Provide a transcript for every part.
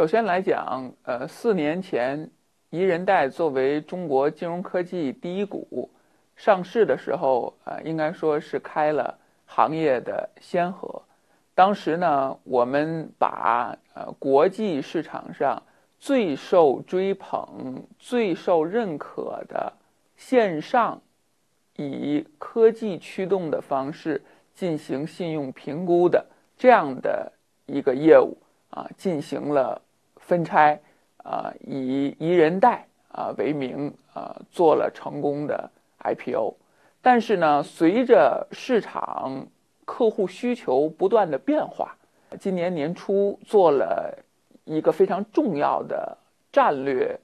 首先来讲，呃，四年前，宜人贷作为中国金融科技第一股上市的时候，啊，应该说是开了行业的先河。当时呢，我们把呃国际市场上最受追捧、最受认可的线上以科技驱动的方式进行信用评估的这样的一个业务。啊，进行了分拆，啊，以宜人贷啊为名啊做了成功的 IPO，但是呢，随着市场客户需求不断的变化，今年年初做了一个非常重要的战略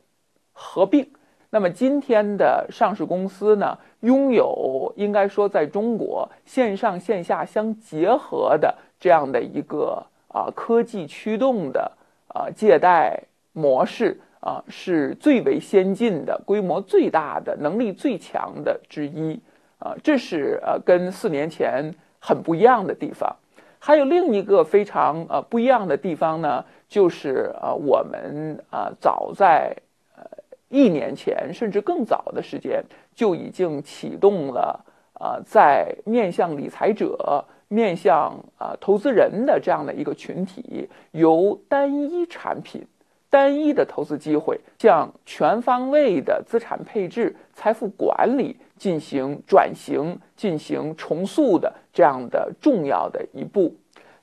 合并。那么今天的上市公司呢，拥有应该说在中国线上线下相结合的这样的一个。啊，科技驱动的啊借贷模式啊，是最为先进的、规模最大的、能力最强的之一啊，这是呃跟四年前很不一样的地方。还有另一个非常呃不一样的地方呢，就是啊我们啊早在呃一年前甚至更早的时间就已经启动了啊在面向理财者。面向啊投资人的这样的一个群体，由单一产品、单一的投资机会，向全方位的资产配置、财富管理进行转型、进行重塑的这样的重要的一步。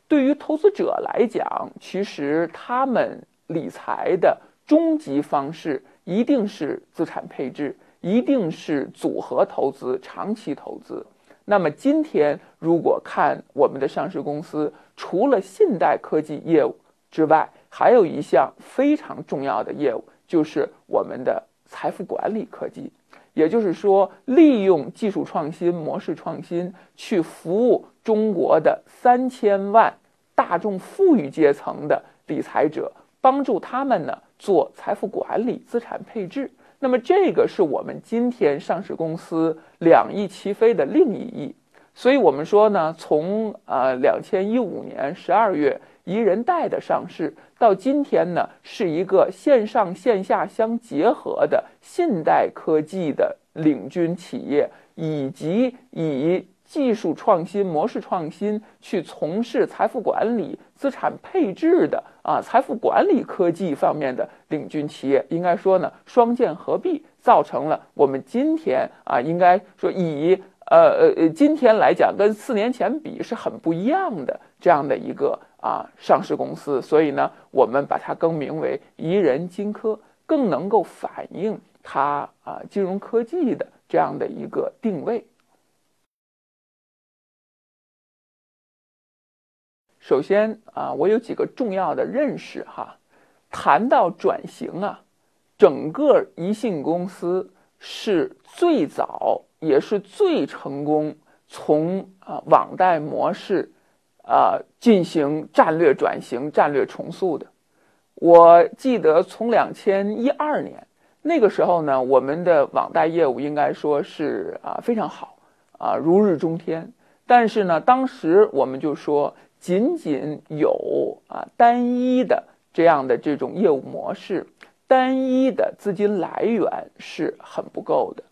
对于投资者来讲，其实他们理财的终极方式一定是资产配置，一定是组合投资、长期投资。那么今天，如果看我们的上市公司，除了信贷科技业务之外，还有一项非常重要的业务，就是我们的财富管理科技。也就是说，利用技术创新、模式创新，去服务中国的三千万大众富裕阶层的理财者，帮助他们呢做财富管理、资产配置。那么这个是我们今天上市公司两翼齐飞的另一翼，所以我们说呢，从呃两千一五年十二月宜人贷的上市到今天呢，是一个线上线下相结合的信贷科技的领军企业，以及以。技术创新、模式创新，去从事财富管理、资产配置的啊，财富管理科技方面的领军企业，应该说呢，双剑合璧，造成了我们今天啊，应该说以呃呃呃，今天来讲，跟四年前比是很不一样的这样的一个啊上市公司。所以呢，我们把它更名为宜人金科，更能够反映它啊金融科技的这样的一个定位。首先啊，我有几个重要的认识哈。谈到转型啊，整个宜信公司是最早也是最成功从啊网贷模式啊进行战略转型、战略重塑的。我记得从两千一二年那个时候呢，我们的网贷业务应该说是啊非常好啊如日中天。但是呢，当时我们就说。仅仅有啊单一的这样的这种业务模式，单一的资金来源是很不够的，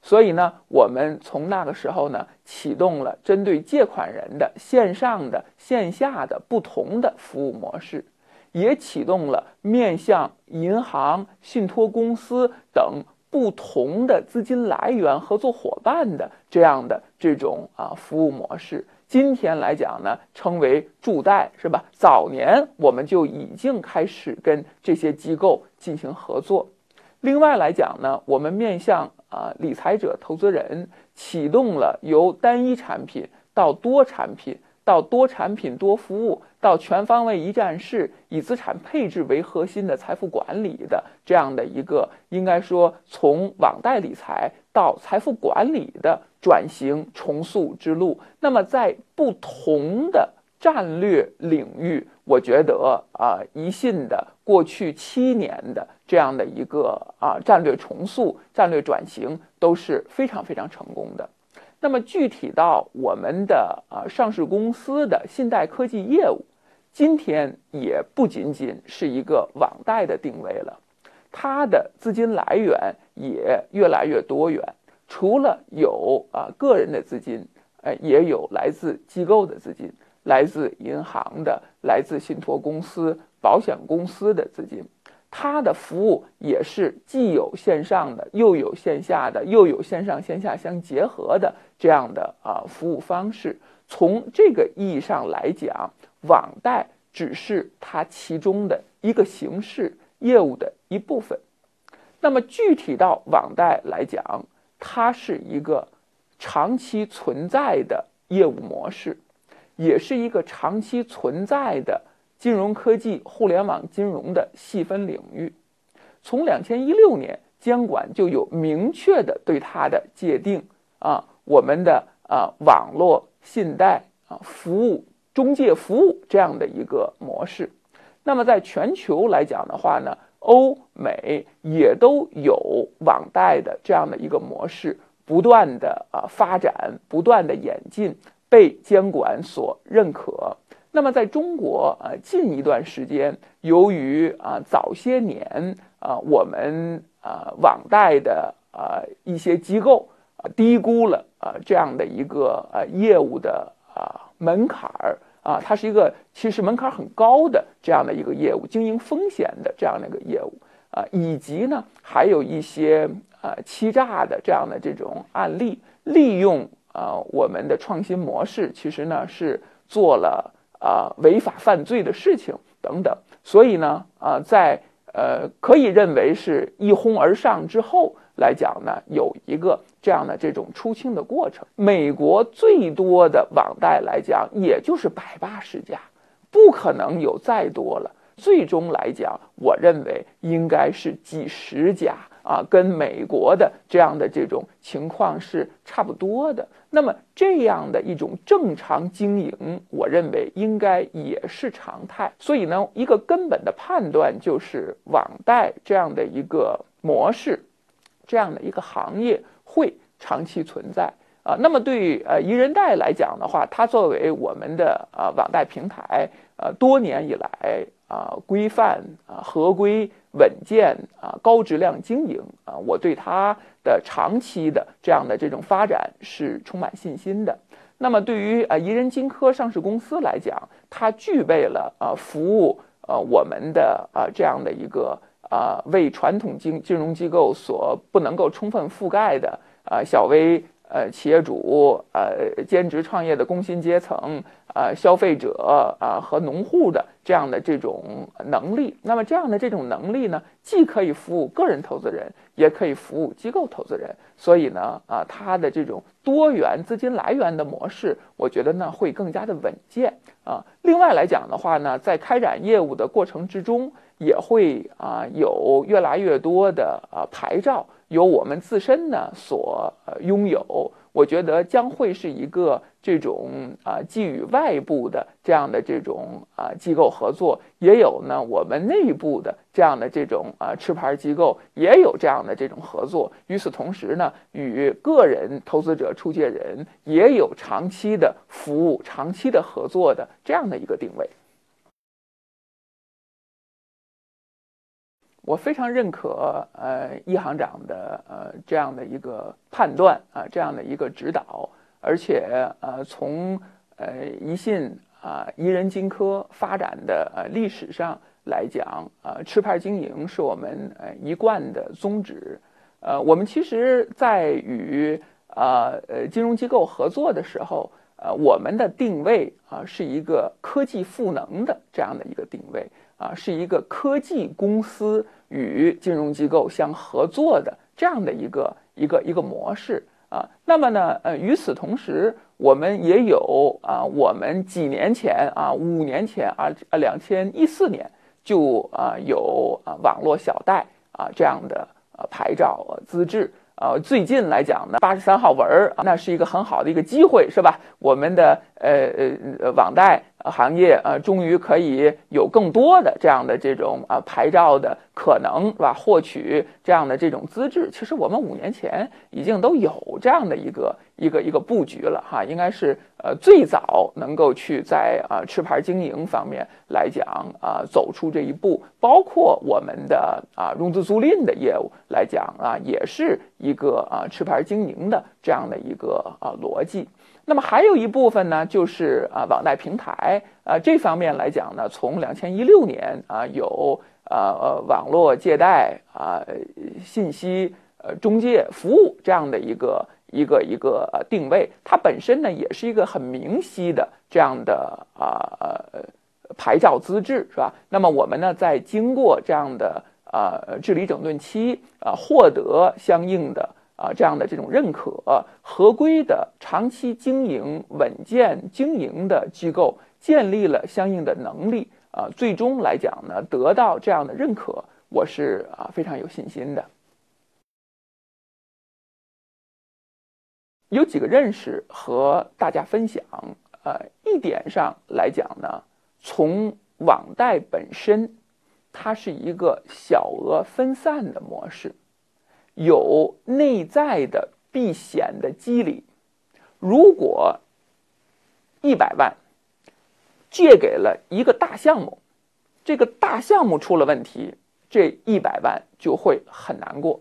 所以呢，我们从那个时候呢启动了针对借款人的线上的、线下的不同的服务模式，也启动了面向银行、信托公司等不同的资金来源合作伙伴的这样的这种啊服务模式。今天来讲呢，称为助贷是吧？早年我们就已经开始跟这些机构进行合作。另外来讲呢，我们面向啊理财者、投资人，启动了由单一产品到多产品，到多产品多服务，到全方位一站式以资产配置为核心的财富管理的这样的一个，应该说从网贷理财到财富管理的。转型重塑之路，那么在不同的战略领域，我觉得啊，宜信的过去七年的这样的一个啊战略重塑、战略转型都是非常非常成功的。那么具体到我们的啊上市公司的信贷科技业务，今天也不仅仅是一个网贷的定位了，它的资金来源也越来越多元。除了有啊个人的资金，呃，也有来自机构的资金，来自银行的，来自信托公司、保险公司的资金。它的服务也是既有线上的，又有线下的，又有线上线下相结合的这样的啊服务方式。从这个意义上来讲，网贷只是它其中的一个形式业务的一部分。那么具体到网贷来讲，它是一个长期存在的业务模式，也是一个长期存在的金融科技、互联网金融的细分领域。从两千一六年，监管就有明确的对它的界定啊，我们的啊网络。信贷啊，服务中介服务这样的一个模式，那么在全球来讲的话呢，欧美也都有网贷的这样的一个模式，不断的啊发展，不断的演进，被监管所认可。那么在中国啊，近一段时间，由于啊早些年啊我们啊网贷的啊一些机构。啊，低估了啊这样的一个呃业务的啊门槛儿啊，它是一个其实门槛很高的这样的一个业务，经营风险的这样的一个业务啊，以及呢还有一些呃欺诈的这样的这种案例，利用啊我们的创新模式，其实呢是做了啊违法犯罪的事情等等，所以呢啊在呃可以认为是一哄而上之后。来讲呢，有一个这样的这种出清的过程。美国最多的网贷来讲，也就是百八十家，不可能有再多了。最终来讲，我认为应该是几十家啊，跟美国的这样的这种情况是差不多的。那么这样的一种正常经营，我认为应该也是常态。所以呢，一个根本的判断就是网贷这样的一个模式。这样的一个行业会长期存在啊。那么对于呃宜人贷来讲的话，它作为我们的啊网贷平台，呃多年以来啊规范啊合规稳健啊高质量经营啊，我对它的长期的这样的这种发展是充满信心的。那么对于呃宜人金科上市公司来讲，它具备了啊服务呃我们的啊这样的一个。啊，为传统金金融机构所不能够充分覆盖的啊，小微呃企业主、呃兼职创业的工薪阶层、呃消费者啊和农户的这样的这种能力，那么这样的这种能力呢，既可以服务个人投资人，也可以服务机构投资人，所以呢，啊，它的这种多元资金来源的模式，我觉得呢会更加的稳健啊。另外来讲的话呢，在开展业务的过程之中。也会啊有越来越多的啊牌照由我们自身呢所拥有，我觉得将会是一个这种啊既与外部的这样的这种啊机构合作，也有呢我们内部的这样的这种啊持牌机构也有这样的这种合作。与此同时呢，与个人投资者出借人也有长期的服务、长期的合作的这样的一个定位。我非常认可呃易行长的呃这样的一个判断啊，这样的一个指导，而且呃从呃宜信啊宜人金科发展的呃历史上来讲啊，持牌经营是我们呃一贯的宗旨。呃，我们其实在与啊呃金融机构合作的时候，呃我们的定位啊是一个科技赋能的这样的一个定位啊，是一个科技公司。与金融机构相合作的这样的一个一个一个模式啊，那么呢，呃，与此同时，我们也有啊，我们几年前啊，五年前啊，啊，两千一四年就啊有啊网络小贷啊这样的呃牌照资质呃，最近来讲呢，八十三号文儿那是一个很好的一个机会，是吧？我们的呃呃呃网贷行业呃，终于可以有更多的这样的这种啊牌照的可能，是吧？获取这样的这种资质，其实我们五年前已经都有这样的一个一个一个布局了哈，应该是呃最早能够去在啊持牌经营方面来讲啊走出这一步，包括我们的啊融资租赁的业务来讲啊，也是一个啊持牌经营的这样的一个啊逻辑。那么还有一部分呢，就是啊网贷平台啊这方面来讲呢，从两千一六年啊有啊呃网络借贷啊信息呃中介服务这样的一个一个一个定位，它本身呢也是一个很明晰的这样的啊呃牌照资质是吧？那么我们呢在经过这样的啊治理整顿期啊获得相应的。啊，这样的这种认可、合规的、长期经营、稳健经营的机构，建立了相应的能力啊，最终来讲呢，得到这样的认可，我是啊非常有信心的。有几个认识和大家分享，呃，一点上来讲呢，从网贷本身，它是一个小额分散的模式。有内在的避险的机理，如果一百万借给了一个大项目，这个大项目出了问题，这一百万就会很难过。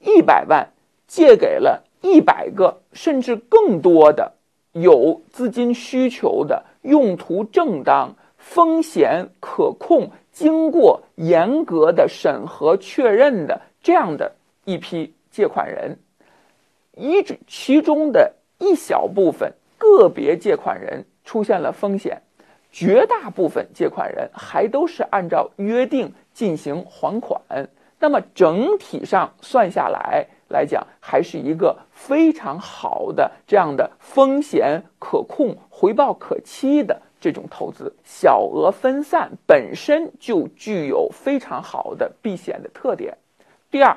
一百万借给了一百个甚至更多的有资金需求的、用途正当、风险可控、经过严格的审核确认的这样的。一批借款人，一其中的一小部分个别借款人出现了风险，绝大部分借款人还都是按照约定进行还款。那么整体上算下来来讲，还是一个非常好的这样的风险可控、回报可期的这种投资。小额分散本身就具有非常好的避险的特点。第二。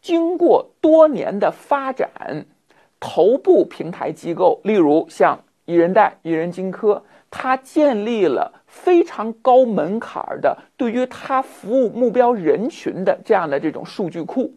经过多年的发展，头部平台机构，例如像一人贷、一人金科，它建立了非常高门槛的对于它服务目标人群的这样的这种数据库。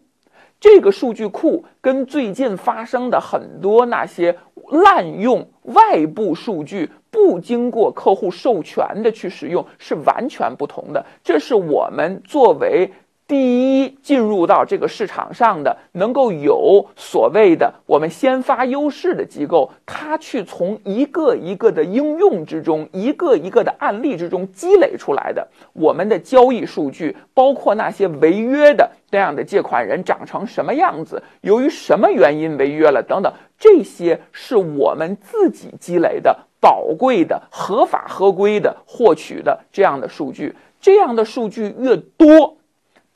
这个数据库跟最近发生的很多那些滥用外部数据、不经过客户授权的去使用是完全不同的。这是我们作为。第一，进入到这个市场上的能够有所谓的我们先发优势的机构，它去从一个一个的应用之中，一个一个的案例之中积累出来的我们的交易数据，包括那些违约的这样的借款人长成什么样子，由于什么原因违约了等等，这些是我们自己积累的宝贵的、合法合规的获取的这样的数据，这样的数据越多。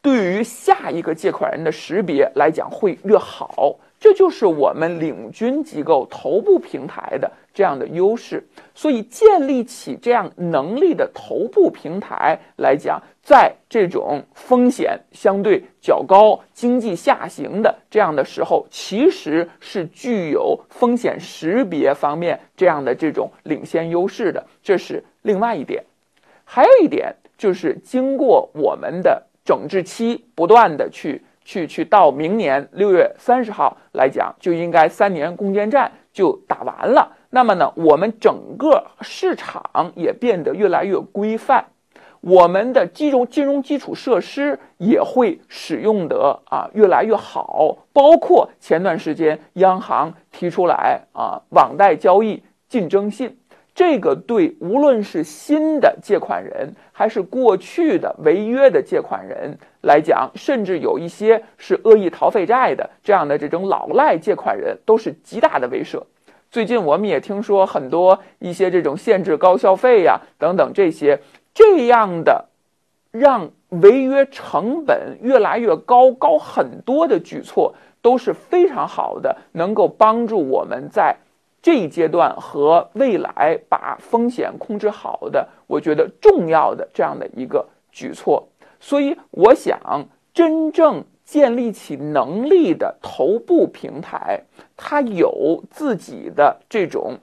对于下一个借款人的识别来讲会越好，这就是我们领军机构头部平台的这样的优势。所以建立起这样能力的头部平台来讲，在这种风险相对较高、经济下行的这样的时候，其实是具有风险识别方面这样的这种领先优势的。这是另外一点。还有一点就是经过我们的。整治期不断的去去去，到明年六月三十号来讲，就应该三年攻坚战就打完了。那么呢，我们整个市场也变得越来越规范，我们的金融金融基础设施也会使用的啊越来越好。包括前段时间央行提出来啊，网贷交易竞争性。这个对无论是新的借款人，还是过去的违约的借款人来讲，甚至有一些是恶意逃废债的这样的这种老赖借款人，都是极大的威慑。最近我们也听说很多一些这种限制高消费呀等等这些这样的，让违约成本越来越高高很多的举措，都是非常好的，能够帮助我们在。这一阶段和未来把风险控制好的，我觉得重要的这样的一个举措。所以，我想真正建立起能力的头部平台，它有自己的这种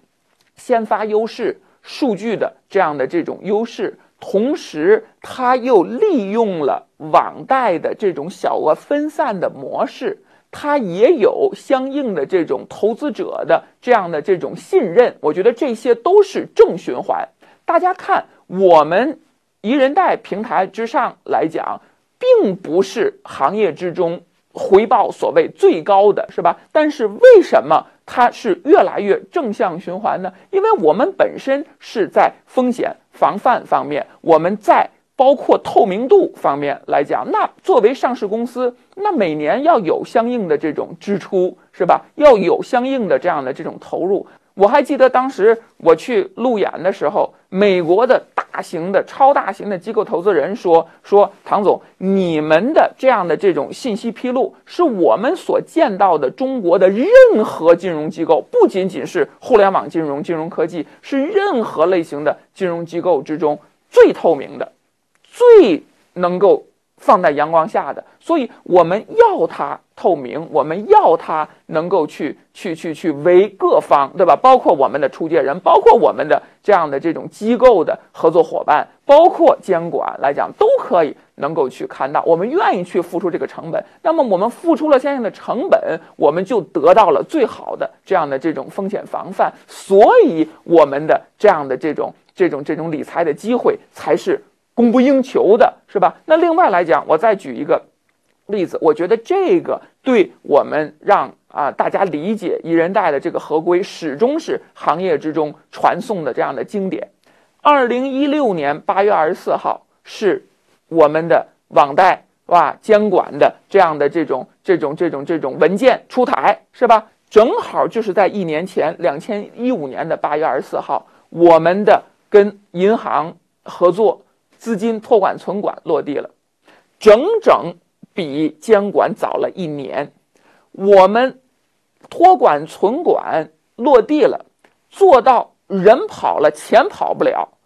先发优势、数据的这样的这种优势，同时它又利用了网贷的这种小额分散的模式，它也有相应的这种投资者的这样的这种信任。我觉得这些都是正循环。大家看，我们宜人贷平台之上来讲，并不是行业之中回报所谓最高的，是吧？但是为什么？它是越来越正向循环的，因为我们本身是在风险防范方面，我们在包括透明度方面来讲，那作为上市公司，那每年要有相应的这种支出，是吧？要有相应的这样的这种投入。我还记得当时我去路演的时候，美国的大型的、超大型的机构投资人说：“说唐总，你们的这样的这种信息披露，是我们所见到的中国的任何金融机构，不仅仅是互联网金融、金融科技，是任何类型的金融机构之中最透明的，最能够。”放在阳光下的，所以我们要它透明，我们要它能够去去去去为各方，对吧？包括我们的出借人，包括我们的这样的这种机构的合作伙伴，包括监管来讲，都可以能够去看到，我们愿意去付出这个成本。那么我们付出了相应的成本，我们就得到了最好的这样的这种风险防范，所以我们的这样的这种这种这种理财的机会才是。供不应求的是吧？那另外来讲，我再举一个例子，我觉得这个对我们让啊大家理解一人贷的这个合规，始终是行业之中传颂的这样的经典。二零一六年八月二十四号是我们的网贷是吧？监管的这样的这种这种这种这种文件出台是吧？正好就是在一年前，两千一五年的八月二十四号，我们的跟银行合作。资金托管存管落地了，整整比监管早了一年。我们托管存管落地了，做到人跑了钱跑不了，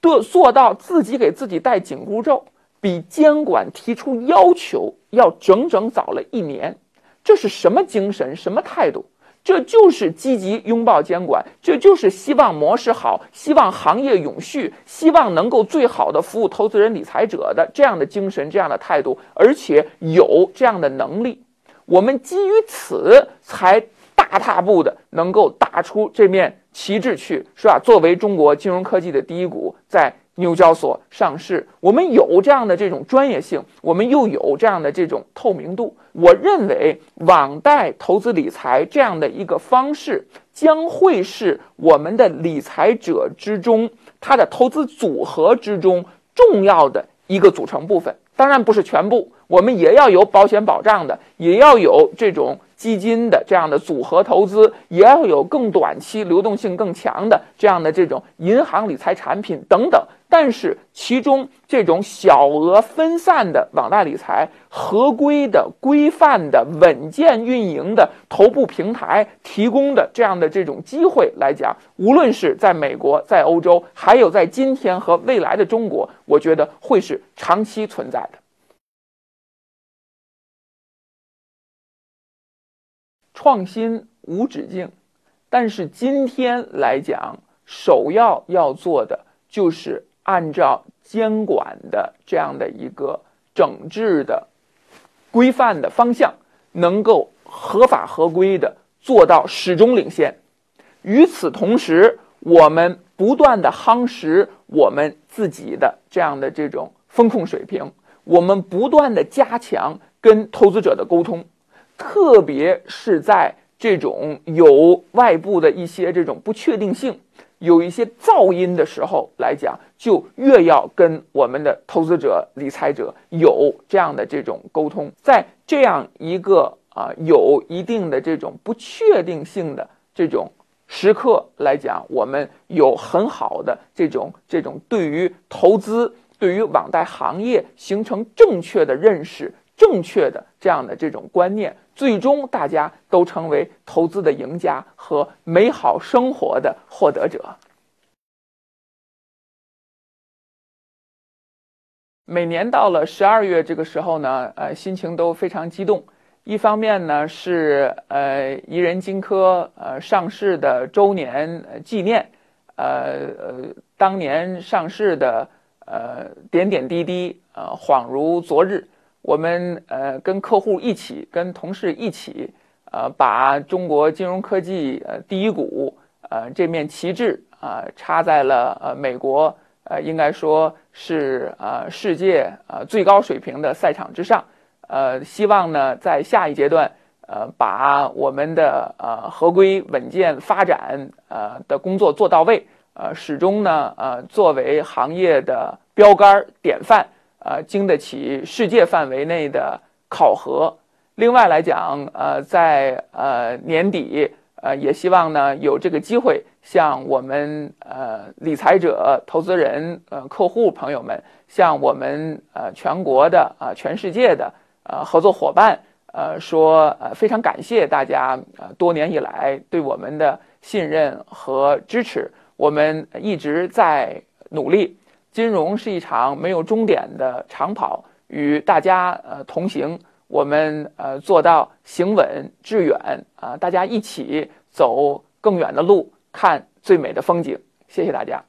的做到自己给自己戴紧箍咒，比监管提出要求要整整早了一年。这是什么精神？什么态度？这就是积极拥抱监管，这就是希望模式好，希望行业永续，希望能够最好的服务投资人、理财者的这样的精神、这样的态度，而且有这样的能力。我们基于此，才大踏步的能够打出这面旗帜去，是吧？作为中国金融科技的第一股，在。纽交所上市，我们有这样的这种专业性，我们又有这样的这种透明度。我认为网贷投资理财这样的一个方式，将会是我们的理财者之中，他的投资组合之中重要的一个组成部分。当然不是全部，我们也要有保险保障的，也要有这种。基金的这样的组合投资，也要有更短期、流动性更强的这样的这种银行理财产品等等。但是，其中这种小额分散的网贷理财、合规的、规范的、稳健运营的头部平台提供的这样的这种机会来讲，无论是在美国、在欧洲，还有在今天和未来的中国，我觉得会是长期存在的。创新无止境，但是今天来讲，首要要做的就是按照监管的这样的一个整治的规范的方向，能够合法合规的做到始终领先。与此同时，我们不断的夯实我们自己的这样的这种风控水平，我们不断的加强跟投资者的沟通。特别是在这种有外部的一些这种不确定性、有一些噪音的时候来讲，就越要跟我们的投资者、理财者有这样的这种沟通。在这样一个啊有一定的这种不确定性的这种时刻来讲，我们有很好的这种这种对于投资、对于网贷行业形成正确的认识。正确的这样的这种观念，最终大家都成为投资的赢家和美好生活的获得者。每年到了十二月这个时候呢，呃，心情都非常激动。一方面呢是呃宜人金科呃上市的周年纪念，呃呃当年上市的呃点点滴滴，呃恍如昨日。我们呃跟客户一起，跟同事一起，呃把中国金融科技呃第一股呃这面旗帜啊插在了呃美国呃应该说是呃世界呃最高水平的赛场之上。呃，希望呢在下一阶段。呃，把我们的呃合规稳健发展呃的工作做到位，呃，始终呢呃作为行业的标杆典范，呃，经得起世界范围内的考核。另外来讲，呃，在呃年底，呃，也希望呢有这个机会，向我们呃理财者、投资人、呃客户朋友们，向我们呃全国的啊全世界的呃合作伙伴。呃，说呃，非常感谢大家呃多年以来对我们的信任和支持，我们一直在努力。金融是一场没有终点的长跑，与大家呃同行，我们呃做到行稳致远啊，大家一起走更远的路，看最美的风景。谢谢大家。